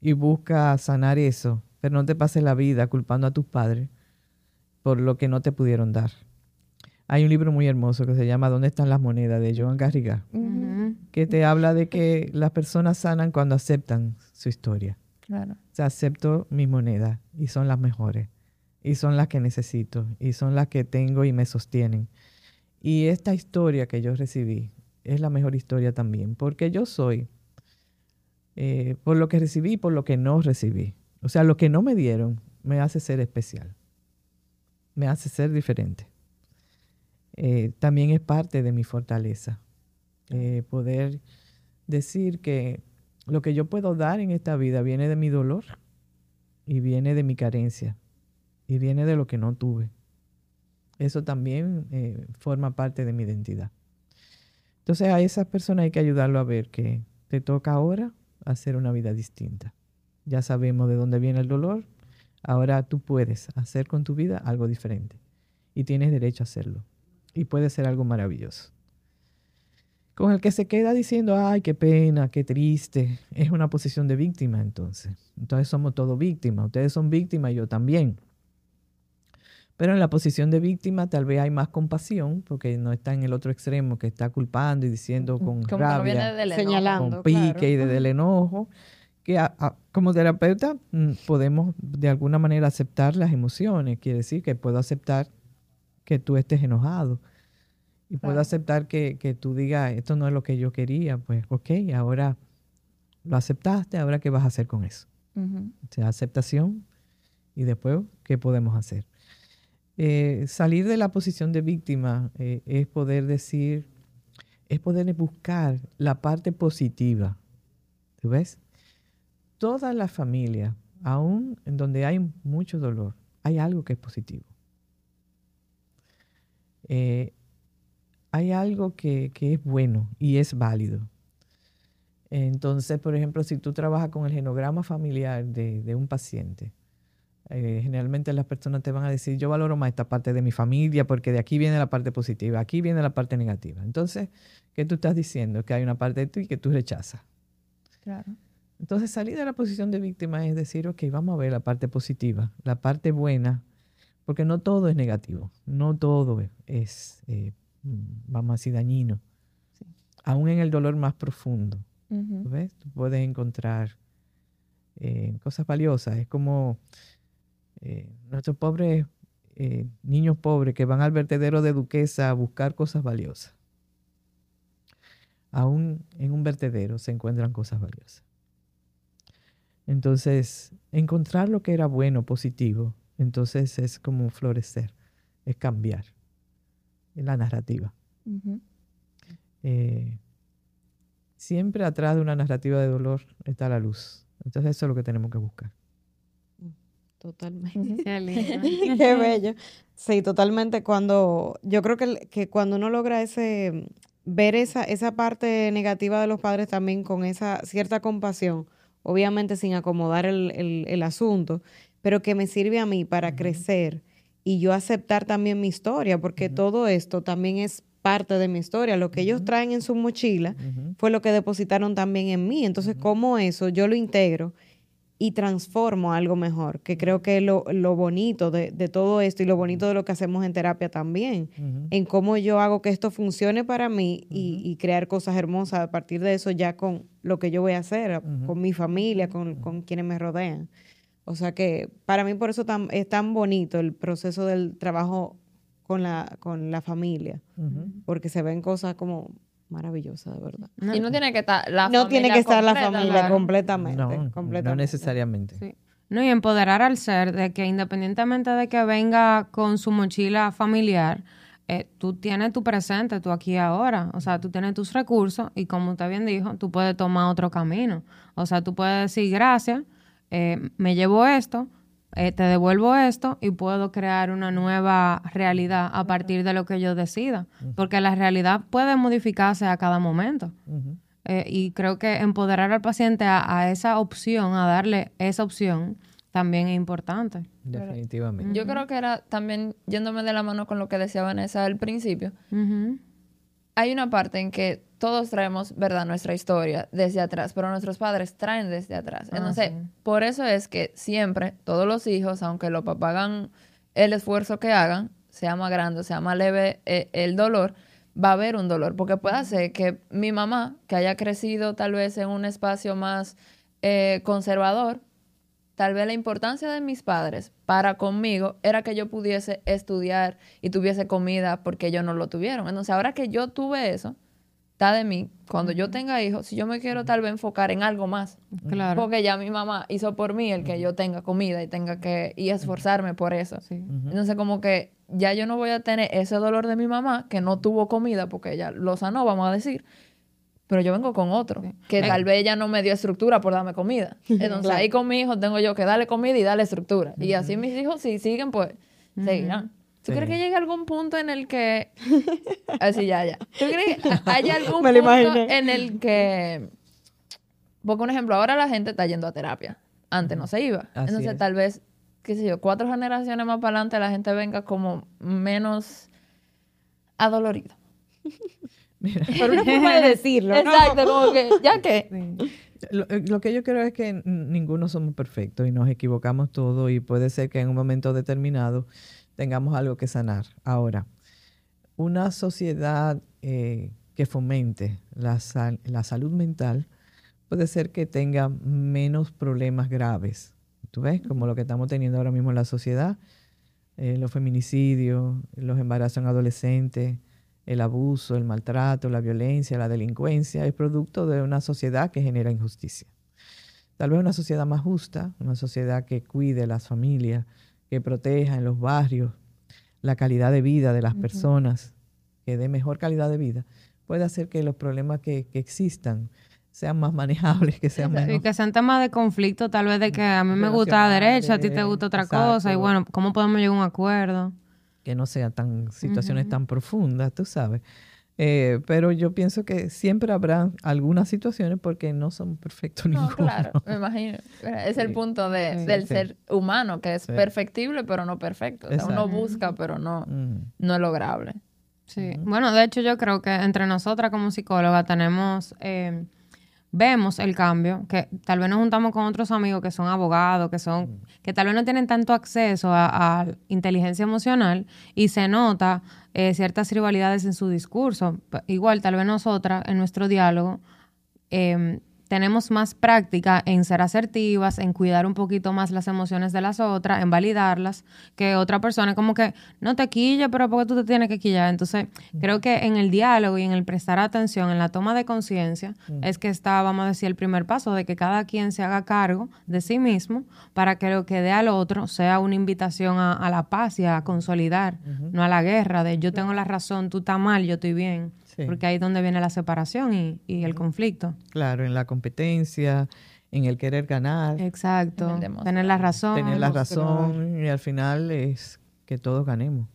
Y busca sanar eso, pero no te pases la vida culpando a tus padres por lo que no te pudieron dar. Hay un libro muy hermoso que se llama ¿Dónde están las monedas? de Joan Garriga, que te habla de que las personas sanan cuando aceptan su historia. Claro. O sea, acepto mis monedas y son las mejores y son las que necesito y son las que tengo y me sostienen. Y esta historia que yo recibí es la mejor historia también, porque yo soy eh, por lo que recibí y por lo que no recibí. O sea, lo que no me dieron me hace ser especial me hace ser diferente. Eh, también es parte de mi fortaleza. Eh, poder decir que lo que yo puedo dar en esta vida viene de mi dolor y viene de mi carencia y viene de lo que no tuve. Eso también eh, forma parte de mi identidad. Entonces a esas personas hay que ayudarlo a ver que te toca ahora hacer una vida distinta. Ya sabemos de dónde viene el dolor, Ahora tú puedes hacer con tu vida algo diferente y tienes derecho a hacerlo. Y puede ser algo maravilloso. Con el que se queda diciendo, ay, qué pena, qué triste, es una posición de víctima entonces. Entonces somos todos víctimas. Ustedes son víctimas y yo también. Pero en la posición de víctima tal vez hay más compasión porque no está en el otro extremo que está culpando y diciendo con rabia, señalando, con pique y desde el enojo que como terapeuta mm, podemos de alguna manera aceptar las emociones. Quiere decir que puedo aceptar que tú estés enojado. Y puedo aceptar que, que, tú digas, esto no es lo que yo quería. Pues, ok, ahora lo aceptaste, ahora qué vas a hacer con eso. O sea, aceptación y después, ¿qué podemos hacer? Eh, salir de la posición de víctima eh, es poder decir, es poder buscar la parte positiva. ¿Tú ves? Toda la familia, aún en donde hay mucho dolor, hay algo que es positivo. Eh, hay algo que, es bueno y es válido. Entonces, por ejemplo, si tú trabajas con el genograma familiar de, un paciente, eh, generalmente las personas te van a decir, yo valoro más esta parte de mi familia porque de aquí viene la parte positiva, aquí viene la parte negativa. Entonces, ¿qué tú estás diciendo? Que hay una parte de ti que tú rechazas. Claro. Entonces salir de la posición de víctima es decir, ok, vamos a ver la parte positiva, la parte buena, porque no todo es negativo, no todo es, eh, vamos a decir, dañino. Aún en el dolor más profundo ¿Tú ves? Tú puedes encontrar eh, cosas valiosas. Es como eh, nuestros pobres eh, niños pobres que van al vertedero de Duquesa a buscar cosas valiosas. Aún en un vertedero se encuentran cosas valiosas. Entonces, encontrar lo que era bueno, positivo, entonces es como florecer, es cambiar la narrativa. siempre atrás de una narrativa de dolor está la luz. Entonces eso es lo que tenemos que buscar. Totalmente. (laughs) (laughs) Qué, bello. Sí, totalmente. Cuando yo creo que, que, cuando uno logra ese ver esa, esa parte negativa de los padres también con esa cierta compasión, obviamente sin acomodar el, asunto, pero que me sirve a mí para crecer y yo aceptar también mi historia, porque todo esto también es parte de mi historia. Lo que ellos traen en su mochila fue lo que depositaron también en mí. Entonces, ¿cómo eso yo lo integro y transformo algo mejor? Que creo que es lo, bonito de, todo esto y lo bonito de lo que hacemos en terapia también, en cómo yo hago que esto funcione para mí y, crear cosas hermosas a partir de eso ya con lo que yo voy a hacer, con mi familia, con, con, quienes me rodean. O sea que para mí por eso es tan bonito el proceso del trabajo con la, con la familia, porque se ven cosas como maravillosas, de verdad. y no tiene que estar la no tiene que estar la familia completamente, no, no necesariamente. No, y empoderar al ser de que independientemente de que venga con su mochila familiar, eh, tú tienes tu presente, tú aquí ahora. O sea, tú tienes tus recursos y como usted bien dijo, tú puedes tomar otro camino. O sea, tú puedes decir gracias, eh, me llevo esto, eh, te devuelvo esto y puedo crear una nueva realidad a partir de lo que yo decida, porque la realidad puede modificarse a cada momento. Eh, y creo que empoderar al paciente a, esa opción, a darle esa opción, también es importante. Definitivamente. Yo creo que era también yéndome de la mano con lo que decía Vanessa al principio. Hay una parte en que todos traemos, ¿verdad?, nuestra historia desde atrás, pero nuestros padres traen desde atrás. Ah, Entonces, por eso es que siempre todos los hijos, aunque los papás hagan el esfuerzo que hagan, sea más grande, sea más leve eh, el dolor, va a haber un dolor, porque puede ser que mi mamá, que haya crecido tal vez en un espacio más eh, conservador, tal vez la importancia de mis padres para conmigo era que yo pudiese estudiar y tuviese comida porque ellos no lo tuvieron. Entonces, ahora que yo tuve eso, de mí, cuando yo tenga hijos, si yo me quiero tal vez enfocar en algo más. Claro. Porque ya mi mamá hizo por mí el que yo tenga comida y tenga que y esforzarme por eso. Entonces, como que ya yo no voy a tener ese dolor de mi mamá que no tuvo comida porque ella lo sanó, vamos a decir. Pero yo vengo con otro, que tal vez ella no me dio estructura por darme comida. (laughs) Entonces, ahí con mi hijo tengo yo que darle comida y darle estructura. Y así mis hijos, si siguen, pues seguirán. ¿Tú crees que llegue algún punto en el que... Así, ya, ya. ¿Tú crees que hay (laughs) algún punto en el que... Porque un ejemplo, ahora la gente está yendo a terapia. Antes no se iba. Entonces tal vez, qué sé yo, cuatro generaciones más para adelante la gente venga como menos adolorido. (laughs) Mira. Por una forma de decirlo. Exacto, como que, ¿ya? (laughs) Lo, eh, lo, que yo creo es que ninguno somos perfectos y nos equivocamos todo y puede ser que en un momento determinado tengamos algo que sanar. Ahora, una sociedad eh, que fomente la, la salud mental puede ser que tenga menos problemas graves. ¿Tú ves? Como lo que estamos teniendo ahora mismo en la sociedad, eh, los feminicidios, los embarazos en adolescentes, el abuso, el maltrato, la violencia, la delincuencia, es producto de una sociedad que genera injusticia. Tal vez una sociedad más justa, una sociedad que cuide las familias, que proteja en los barrios la calidad de vida de las personas, que dé mejor calidad de vida, puede hacer que los problemas que, existan sean más (laughs) manejables, que sean menos... Y que sean temas de conflicto, tal vez de que a mí me gusta la derecha, a ti te gusta otra cosa, y bueno, ¿cómo podemos llegar a un acuerdo? Que no sean tan situaciones tan profundas, tú sabes. Eh, pero yo pienso que siempre habrá algunas situaciones porque no son perfectos (laughs) no, Claro, me imagino. Es el punto de, del ser humano, que es perfectible pero no perfecto. O sea, uno busca pero no, no es lograble. Sí. Bueno, de hecho yo creo que entre nosotras como psicóloga tenemos... Eh, vemos el cambio, que tal vez nos juntamos con otros amigos que son abogados, que son, que tal vez no tienen tanto acceso a, inteligencia emocional y se nota eh, ciertas rivalidades en su discurso. Igual, tal vez nosotras, en nuestro diálogo, em, tenemos más práctica en ser asertivas, en cuidar un poquito más las emociones de las otras, en validarlas, que otra persona como que no te quille, pero porque tú te tienes que quillar. Entonces, creo que en el diálogo y en el prestar atención, en la toma de conciencia, es que está, vamos a decir, el primer paso de que cada quien se haga cargo de sí mismo para que lo que dé al otro sea una invitación a, la paz y a consolidar, no a la guerra de yo tengo la razón, tú estás mal, yo estoy bien. Porque ahí es donde viene la separación y, y, el conflicto. Claro, en la competencia, en el querer ganar. Exacto. Tener la razón. Tener la razón y al final es que todos ganemos.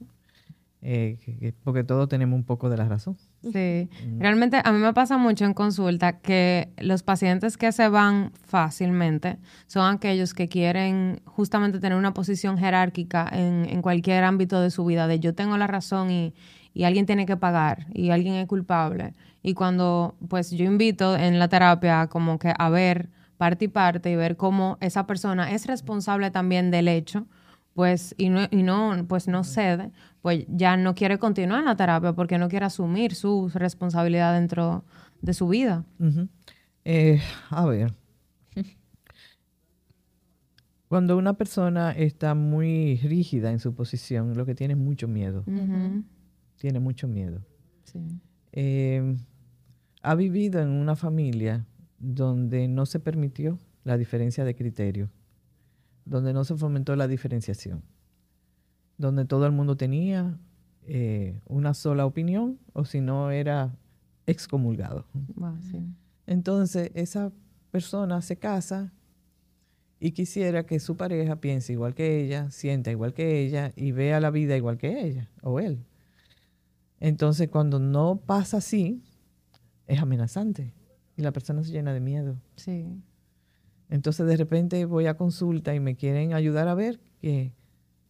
Eh, porque todos tenemos un poco de la razón. Sí, realmente a mí me pasa mucho en consulta que los pacientes que se van fácilmente son aquellos que quieren justamente tener una posición jerárquica en, en cualquier ámbito de su vida, de yo tengo la razón y, y alguien tiene que pagar y alguien es culpable. Y cuando pues yo invito en la terapia como que a ver parte y parte y ver cómo esa persona es responsable también del hecho, pues y no, y no pues no cede, pues ya no quiere continuar en la terapia porque no quiere asumir su responsabilidad dentro de su vida. Eh, a ver. (laughs) Cuando una persona está muy rígida en su posición, lo que tiene es mucho miedo tiene mucho miedo. Eh, ha vivido en una familia donde no se permitió la diferencia de criterio, donde no se fomentó la diferenciación, donde todo el mundo tenía eh, una sola opinión o si no era excomulgado. Entonces esa persona se casa y quisiera que su pareja piense igual que ella, sienta igual que ella y vea la vida igual que ella o él. Entonces, cuando no pasa así, es amenazante y la persona se llena de miedo. Sí. Entonces, de repente voy a consulta y me quieren ayudar a ver que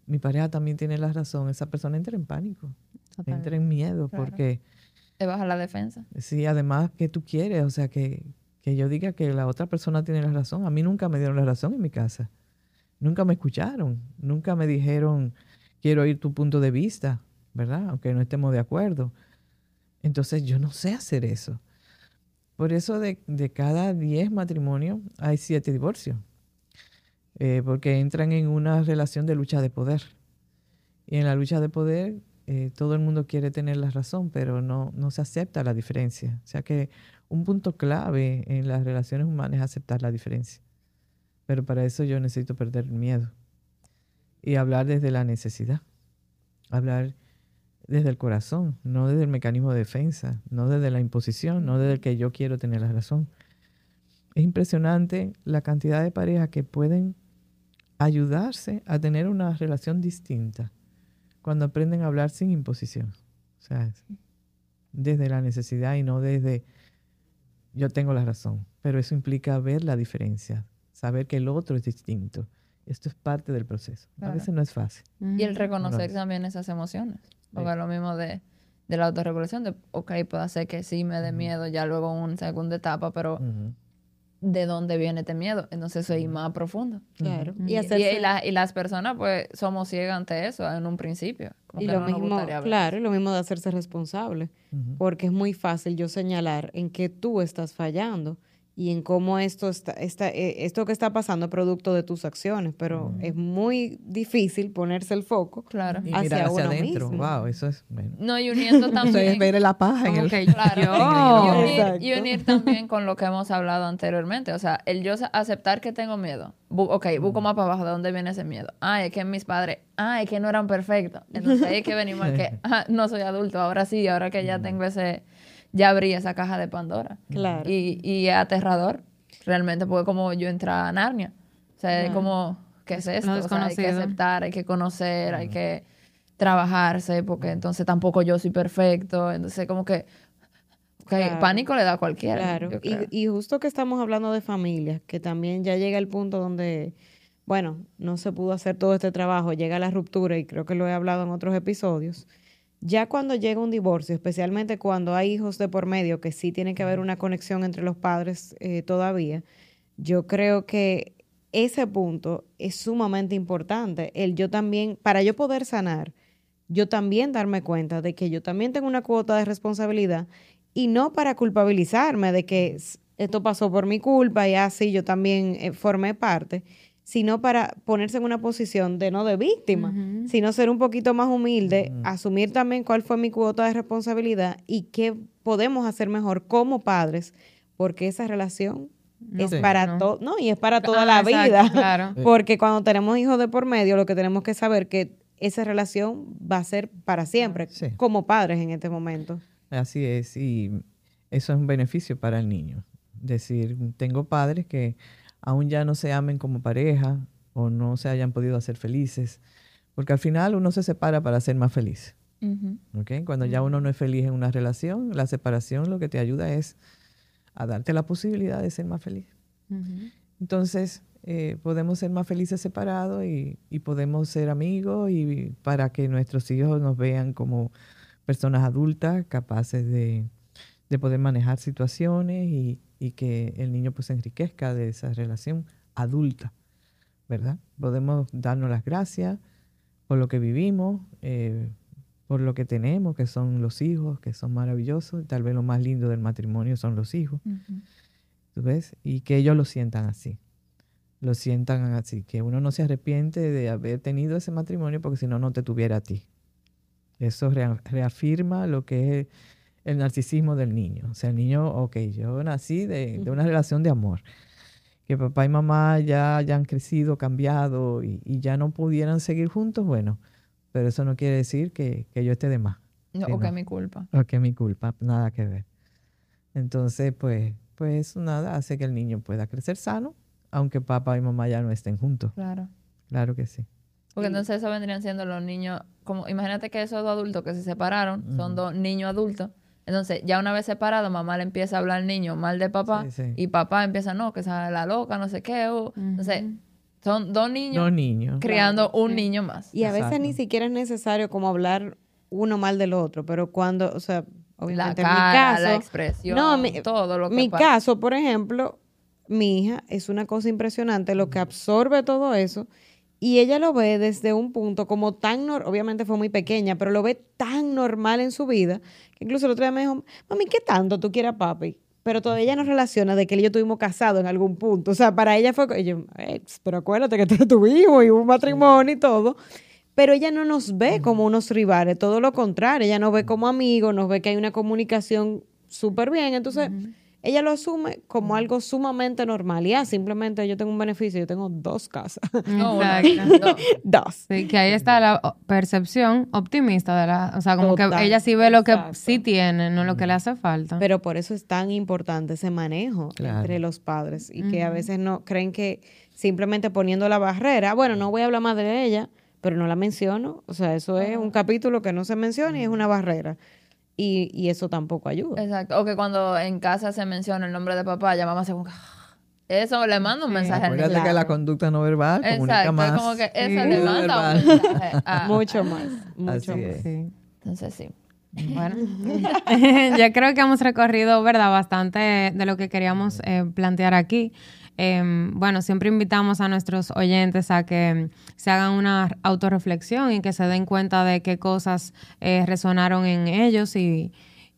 mi pareja también tiene la razón. Esa persona entra en pánico, entra en miedo porque... Te baja la defensa. Sí, además que tú quieres, o sea, que, que yo diga que la otra persona tiene la razón. A mí nunca me dieron la razón en mi casa. Nunca me escucharon, nunca me dijeron, quiero oír tu punto de vista. ¿Verdad? Aunque no estemos de acuerdo. Entonces yo no sé hacer eso. Por eso de, cada 10 matrimonios hay 7 divorcios. Eh, porque entran en una relación de lucha de poder. Y en la lucha de poder eh, todo el mundo quiere tener la razón, pero no, no se acepta la diferencia. O sea que un punto clave en las relaciones humanas es aceptar la diferencia. Pero para eso yo necesito perder el miedo y hablar desde la necesidad. Hablar desde el corazón, no desde el mecanismo de defensa, no desde la imposición, no desde el que yo quiero tener la razón. Es impresionante la cantidad de parejas que pueden ayudarse a tener una relación distinta cuando aprenden a hablar sin imposición. O sea, desde la necesidad y no desde yo tengo la razón. Pero eso implica ver la diferencia, saber que el otro es distinto. Esto es parte del proceso. A veces no es fácil. Y el reconocer también esas emociones. Porque es lo mismo de, de, la autorregulación, de, ok, puede ser que sí me dé miedo ya luego en una segunda etapa, pero ¿de dónde viene este miedo? Entonces soy más profundo. Claro. Y, y, las personas, pues, somos ciegas ante eso en un principio. y lo mismo, claro, lo mismo de hacerse responsable. Porque es muy fácil yo señalar en que tú estás fallando y en cómo esto está, está eh, esto que está pasando es producto de tus acciones, pero es muy difícil ponerse el foco claro. y hacia, mirar hacia adentro. Wow, eso es bueno. No, y uniendo (laughs) también. Eso es ver la paja en el (laughs) claro. y, unir, y, unir, también con lo que hemos hablado anteriormente, o sea, el yo aceptar que tengo miedo. ok, busco más para abajo de dónde viene ese miedo. Ah, es que mis padres, ah, es que no eran perfectos. Entonces hay que venimos que (laughs) ah, no soy adulto, ahora sí, ahora que ya tengo ese ya abrí esa caja de Pandora. Claro. Y, y es aterrador, realmente, porque como yo entré a Narnia. O sea, es como, ¿qué es esto? O sea, hay que aceptar, hay que conocer, hay que trabajarse, porque entonces tampoco yo soy perfecto. Entonces, como que, pánico le da a cualquiera. Claro. Y, y justo que estamos hablando de familia, que también ya llega el punto donde bueno, no se pudo hacer todo este trabajo, llega la ruptura y creo que lo he hablado en otros episodios. Ya cuando llega un divorcio, especialmente cuando hay hijos de por medio, que sí tiene que haber una conexión entre los padres eh, todavía, yo creo que ese punto es sumamente importante. El yo también, para yo poder sanar, yo también darme cuenta de que yo también tengo una cuota de responsabilidad y no para culpabilizarme de que esto pasó por mi culpa y así yo también eh, formé parte, sino para ponerse en una posición de no de víctima, sino ser un poquito más humilde, asumir también cuál fue mi cuota de responsabilidad y qué podemos hacer mejor como padres, porque esa relación es para todo, no, y es para toda la vida. (laughs) Claro. Porque cuando tenemos hijos de por medio, lo que tenemos que saber que esa relación va a ser para siempre, como padres en este momento. Así es, y eso es un beneficio para el niño. Es decir, tengo padres que aún ya no se amen como pareja o no se hayan podido hacer felices, porque al final uno se separa para ser más feliz. Cuando ya uno no es feliz en una relación, la separación lo que te ayuda es a darte la posibilidad de ser más feliz. Entonces, eh, podemos ser más felices separados y, podemos ser amigos y para que nuestros hijos nos vean como personas adultas capaces de, poder manejar situaciones y, que el niño pues se enriquezca de esa relación adulta, ¿verdad? Podemos darnos las gracias por lo que vivimos, eh, por lo que tenemos, que son los hijos, que son maravillosos. Tal vez lo más lindo del matrimonio son los hijos. ¿Tú ves? Y que ellos lo sientan así. Lo sientan así. Que uno no se arrepiente de haber tenido ese matrimonio porque si no, no te tuviera a ti. Eso reafirma lo que es el narcisismo del niño. O sea, el niño, ok, yo nací de, una relación de amor. Que papá y mamá ya hayan crecido, cambiado y, y ya no pudieran seguir juntos, bueno pero eso no quiere decir que, yo esté de más. o que es mi culpa. O que es mi culpa, nada que ver. Entonces, pues, pues nada, hace que el niño pueda crecer sano, aunque papá y mamá ya no estén juntos. Claro. Claro que sí. Porque entonces eso vendrían siendo los niños, como imagínate que esos dos adultos que se separaron son dos niños adultos. Entonces, ya una vez separado, mamá le empieza a hablar al niño mal de papá y papá empieza, no, que es la loca, no sé qué. O, Entonces, son dos niños, niños. creando un niño más. Y a veces ni siquiera es necesario como hablar uno mal del otro, pero cuando, o sea, obviamente la mi caso, la expresión, todo lo que Mi caso, por ejemplo, mi hija es una cosa impresionante lo que absorbe todo eso y ella lo ve desde un punto como tan, obviamente fue muy pequeña, pero lo ve tan normal en su vida, que incluso el otro día me dijo, mami, ¿qué tanto tú quieres a papi? pero todavía ella no relaciona de que él y yo estuvimos casados en algún punto. O sea, para ella fue, pero acuérdate que tú (laughs) tuvimos y hubo un matrimonio y todo. Pero ella no nos ve como unos rivales, todo lo contrario, ella nos ve como amigos, nos ve que hay una comunicación súper bien. Entonces, ella lo asume como algo sumamente normal. Y ya, simplemente yo tengo un beneficio, yo tengo dos casas. (laughs) No, (laughs) dos. Sí, que ahí está la percepción optimista de la, o sea, como que ella sí ve lo que sí tiene, no lo que le hace falta. Pero por eso es tan importante ese manejo entre los padres y que a veces no creen que simplemente poniendo la barrera, bueno, no voy a hablar más de ella, pero no la menciono, o sea, eso es un capítulo que no se menciona y es una barrera. Y, y, eso tampoco ayuda. Exacto. O que cuando en casa se menciona el nombre de papá, ya mamá se como eso le manda un mensaje. Acuérdate que la conducta no verbal comunica Exacto, más. como que eso le manda un mensaje. (laughs) mucho más, mucho más. Entonces sí. Bueno, (laughs) yo creo que hemos recorrido, ¿verdad? Bastante de lo que queríamos eh, plantear aquí. Em, bueno, siempre invitamos a nuestros oyentes a que se hagan una autorreflexión y que se den cuenta de qué cosas eh, resonaron en ellos y,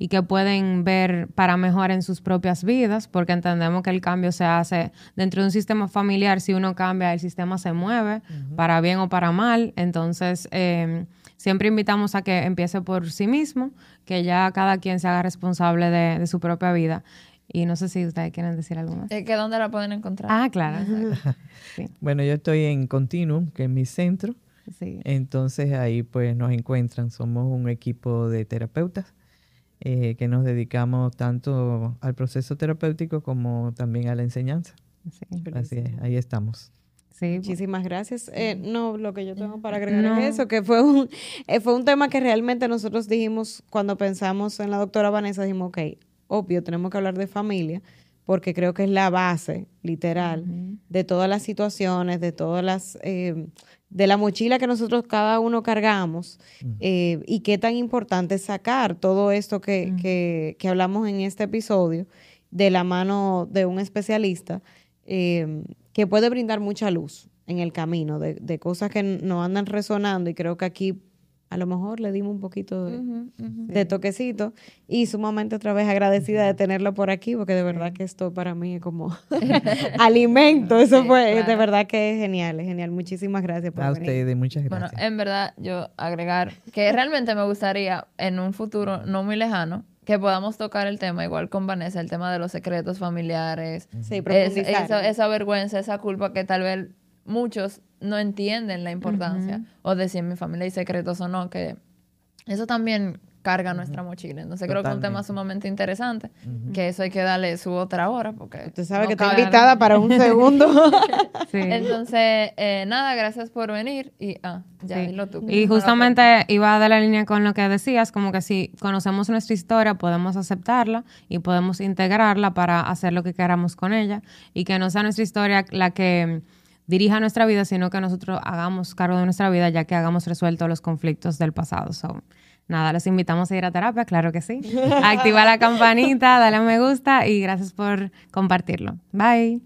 que pueden ver para mejor en sus propias vidas, porque entendemos que el cambio se hace dentro de un sistema familiar. Si uno cambia, el sistema se mueve, para bien o para mal. Entonces, em, siempre invitamos a que empiece por sí mismo, que ya cada quien se haga responsable de su propia vida. Y no sé si ustedes quieren decir algo más. ¿Que ¿Dónde la pueden encontrar? Ah, claro. (laughs) Bueno, yo estoy en Continuum, que es mi centro. Sí. Entonces ahí pues nos encuentran. Somos un equipo de terapeutas eh, que nos dedicamos tanto al proceso terapéutico como también a la enseñanza. Sí, Así es, ahí estamos. Sí, Muchísimas gracias. Eh, no, lo que yo tengo para agregar es eso, que fue un, eh, fue un tema que realmente nosotros dijimos cuando pensamos en la doctora Vanessa, dijimos, ok, obvio, tenemos que hablar de familia, porque creo que es la base, literal, de todas las situaciones, de todas las, eh, de la mochila que nosotros cada uno cargamos, eh, y qué tan importante es sacar todo esto que, que, que, hablamos en este episodio de la mano de un especialista eh, que puede brindar mucha luz en el camino, de, de cosas que nos andan resonando, y creo que aquí a lo mejor le dimos un poquito de, de toquecito y sumamente otra vez agradecida de tenerlo por aquí porque de verdad que esto para mí es como (laughs) alimento, eso fue de verdad que es genial, es genial. Muchísimas gracias por a ustedes, muchas gracias. Bueno, en verdad yo agregar que realmente me gustaría en un futuro no muy lejano que podamos tocar el tema, igual con Vanessa, el tema de los secretos familiares, sí, esa, esa vergüenza, esa culpa que tal vez muchos no entienden la importancia o de si en mi familia hay secretos o no, que eso también carga nuestra mochila. Entonces creo que es un tema sumamente interesante, que eso hay que darle su otra hora, porque... Usted sabe que está invitada para un (laughs) segundo. (laughs) Entonces, eh, nada, gracias por venir y... Ah, ya, tú. Y justamente iba de la línea con lo que decías, como que si conocemos nuestra historia, podemos aceptarla y podemos integrarla para hacer lo que queramos con ella y que no sea nuestra historia la que dirija nuestra vida, sino que nosotros hagamos cargo de nuestra vida ya que hagamos resuelto los conflictos del pasado. So, nada, les invitamos a ir a terapia, claro que sí. (laughs) Activa la campanita, dale a me gusta y gracias por compartirlo. Bye.